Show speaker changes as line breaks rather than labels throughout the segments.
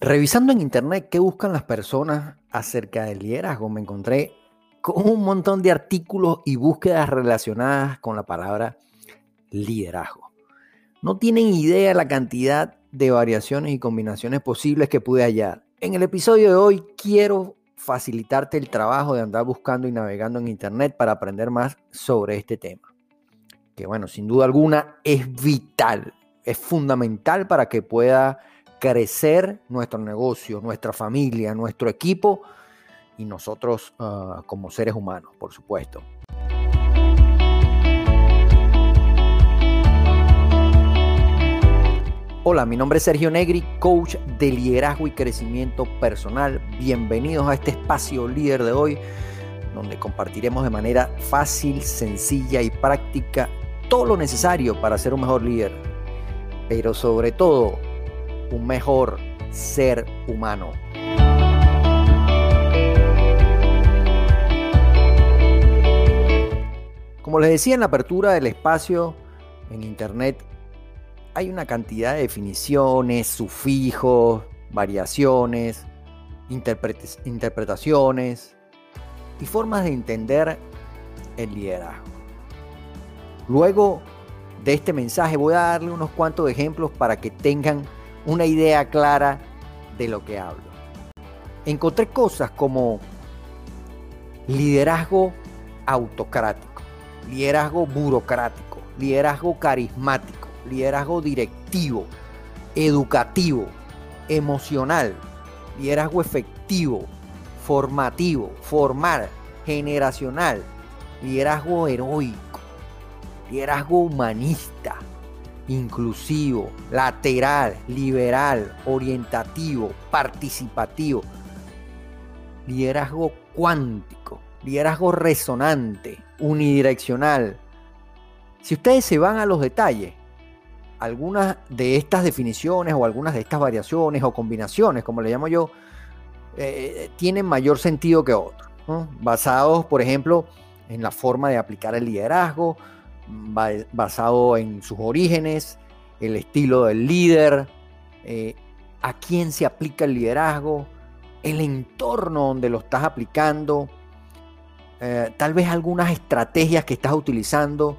Revisando en internet qué buscan las personas acerca del liderazgo, me encontré con un montón de artículos y búsquedas relacionadas con la palabra liderazgo. No tienen idea la cantidad de variaciones y combinaciones posibles que pude hallar. En el episodio de hoy quiero facilitarte el trabajo de andar buscando y navegando en internet para aprender más sobre este tema. Que bueno, sin duda alguna es vital, es fundamental para que pueda crecer nuestro negocio, nuestra familia, nuestro equipo y nosotros uh, como seres humanos, por supuesto. Hola, mi nombre es Sergio Negri, coach de liderazgo y crecimiento personal. Bienvenidos a este espacio líder de hoy, donde compartiremos de manera fácil, sencilla y práctica todo lo necesario para ser un mejor líder, pero sobre todo un mejor ser humano. Como les decía en la apertura del espacio en Internet, hay una cantidad de definiciones, sufijos, variaciones, interpretaciones y formas de entender el liderazgo. Luego de este mensaje voy a darle unos cuantos ejemplos para que tengan una idea clara de lo que hablo. Encontré cosas como liderazgo autocrático, liderazgo burocrático, liderazgo carismático, liderazgo directivo, educativo, emocional, liderazgo efectivo, formativo, formal, generacional, liderazgo heroico, liderazgo humanista, inclusivo, lateral, liberal, orientativo, participativo, liderazgo cuántico, liderazgo resonante, unidireccional. Si ustedes se van a los detalles, algunas de estas definiciones o algunas de estas variaciones o combinaciones, como le llamo yo, eh, tienen mayor sentido que otras, basados, por ejemplo, en la forma de aplicar el liderazgo, basado en sus orígenes, el estilo del líder, eh, a quién se aplica el liderazgo, el entorno donde lo estás aplicando, eh, tal vez algunas estrategias que estás utilizando,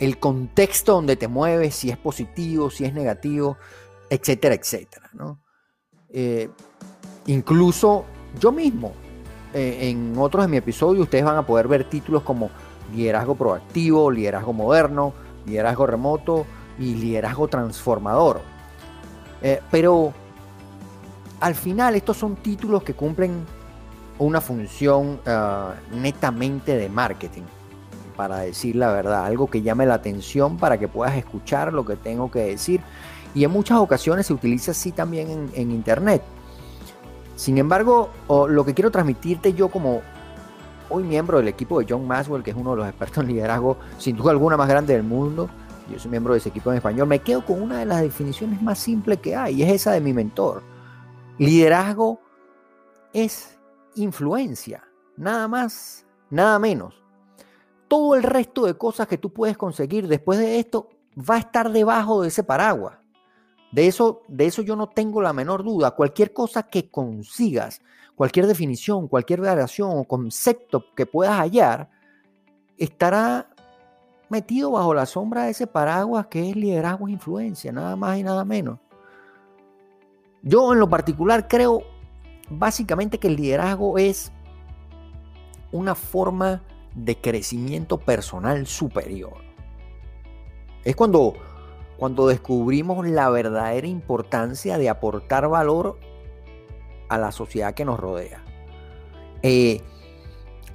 el contexto donde te mueves, si es positivo, si es negativo, etcétera, etcétera. Eh, incluso yo mismo, en otros de mis episodios, ustedes van a poder ver títulos como liderazgo proactivo, liderazgo moderno, liderazgo remoto y liderazgo transformador. Eh, pero al final estos son títulos que cumplen una función ah, netamente de marketing, para decir la verdad, algo que llame la atención para que puedas escuchar lo que tengo que decir. Y en muchas ocasiones se utiliza así también en, Internet. Sin embargo, lo que quiero transmitirte yo como hoy miembro del equipo de John Maxwell, que es uno de los expertos en liderazgo, sin duda alguna más grande del mundo. Yo soy miembro de ese equipo en español. Me quedo con una de las definiciones más simples que hay, y es esa de mi mentor. Liderazgo es influencia, nada más, nada menos. Todo el resto de cosas que tú puedes conseguir después de esto va a estar debajo de ese paraguas. De eso, de eso yo no tengo la menor duda. Cualquier cosa que consigas cualquier definición, cualquier variación o concepto que puedas hallar, estará metido bajo la sombra de ese paraguas que es liderazgo e influencia, nada más y nada menos. Yo en lo particular creo básicamente que el liderazgo es una forma de crecimiento personal superior. Es cuando, cuando descubrimos la verdadera importancia de aportar valor a la sociedad que nos rodea. Eh,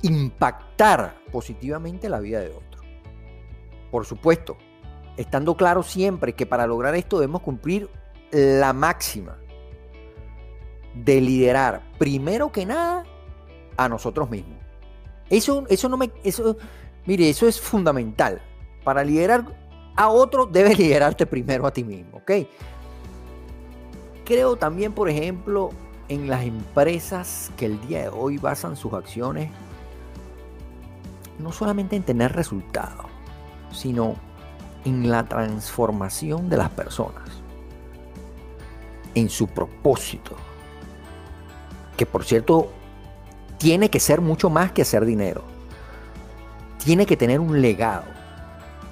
impactar positivamente la vida de otro. Por supuesto, estando claro siempre que para lograr esto debemos cumplir la máxima de liderar primero que nada a nosotros mismos. Eso, eso no me, eso, mire, eso es fundamental. Para liderar a otro, debes liderarte primero a ti mismo. Creo también, por ejemplo, en las empresas que el día de hoy basan sus acciones no solamente en tener resultados, sino en la transformación de las personas, en su propósito. Que por cierto, tiene que ser mucho más que hacer dinero. Tiene que tener un legado.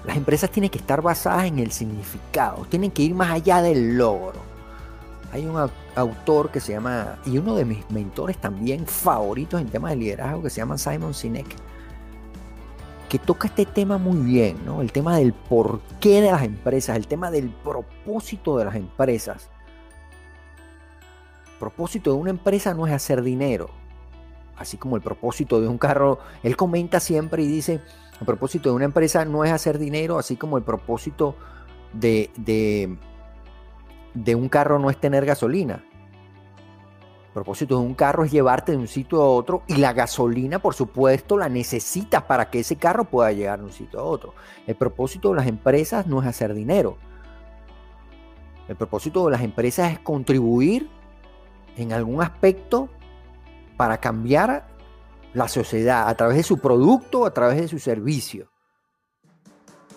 Las empresas tienen que estar basadas en el significado, tienen que ir más allá del logro. Hay un autor que se llama, y uno de mis mentores también favoritos en temas de liderazgo, que se llama Simon Sinek, que toca este tema muy bien, ¿no? El tema del porqué de las empresas, el tema del propósito de las empresas. El propósito de una empresa no es hacer dinero, así como el propósito de un carro. Él comenta siempre y dice, el propósito de una empresa no es hacer dinero, así como el propósito de, de, de un carro no es tener gasolina. El propósito de un carro es llevarte de un sitio a otro y la gasolina, por supuesto, la necesitas para que ese carro pueda llegar de un sitio a otro. El propósito de las empresas no es hacer dinero. El propósito de las empresas es contribuir en algún aspecto para cambiar la sociedad a través de su producto, a través de su servicio.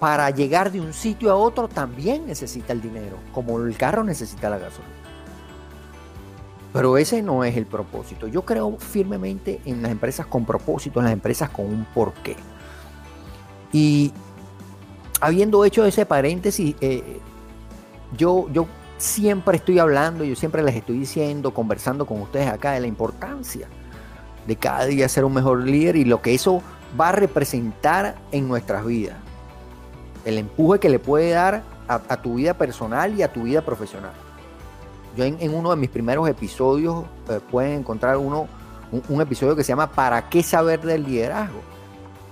Para llegar de un sitio a otro también necesita el dinero, como el carro necesita la gasolina. Pero ese no es el propósito. Yo creo firmemente en las empresas con propósito, en las empresas con un porqué. Y habiendo hecho ese paréntesis, eh, yo, yo siempre estoy hablando, yo siempre les estoy diciendo, conversando con ustedes acá de la importancia de cada día ser un mejor líder y lo que eso va a representar en nuestras vidas. El empuje que le puede dar a, tu vida personal y a tu vida profesional. Yo en, uno de mis primeros episodios eh, pueden encontrar uno, un, episodio que se llama ¿Para qué saber del liderazgo?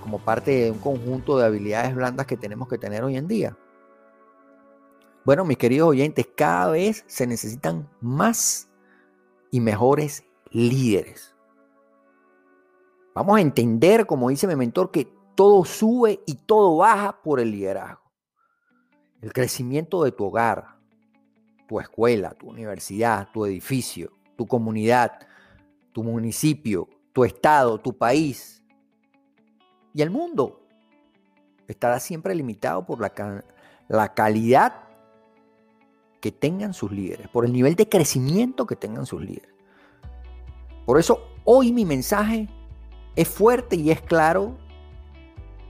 Como parte de un conjunto de habilidades blandas que tenemos que tener hoy en día. Bueno, mis queridos oyentes, cada vez se necesitan más y mejores líderes. Vamos a entender, como dice mi mentor, que todo sube y todo baja por el liderazgo. El crecimiento de tu hogar, tu escuela, tu universidad, tu edificio, tu comunidad, tu municipio, tu estado, tu país y el mundo estará siempre limitado por la, la calidad que tengan sus líderes, por el nivel de crecimiento que tengan sus líderes. Por eso hoy mi mensaje es fuerte y es claro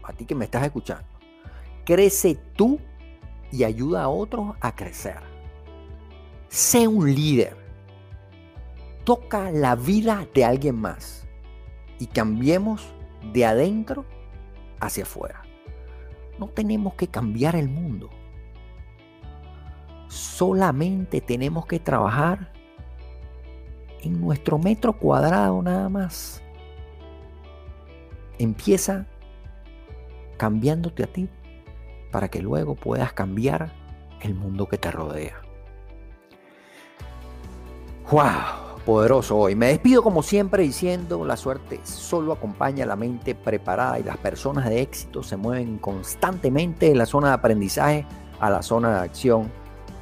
a ti que me estás escuchando. Crece tú y ayuda a otros a crecer. Sé un líder. Toca la vida de alguien más y cambiemos de adentro hacia afuera. No tenemos que cambiar el mundo solamente tenemos que trabajar en nuestro metro cuadrado nada más. Empieza cambiándote a ti para que luego puedas cambiar el mundo que te rodea. ¡Wow! Poderoso hoy. Me despido como siempre diciendo, la suerte solo acompaña a la mente preparada y las personas de éxito se mueven constantemente de la zona de aprendizaje a la zona de acción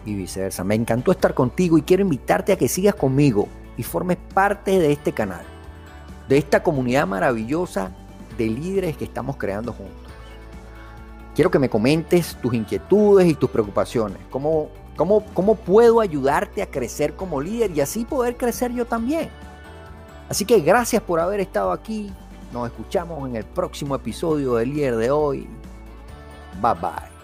y viceversa. Me encantó estar contigo y quiero invitarte a que sigas conmigo y formes parte de este canal, de esta comunidad maravillosa de líderes que estamos creando juntos. Quiero que me comentes tus inquietudes y tus preocupaciones. ¿Cómo, cómo, cómo puedo ayudarte a crecer como líder y así poder crecer yo también? Así que gracias por haber estado aquí. Nos escuchamos en el próximo episodio del Líder de hoy. Bye bye.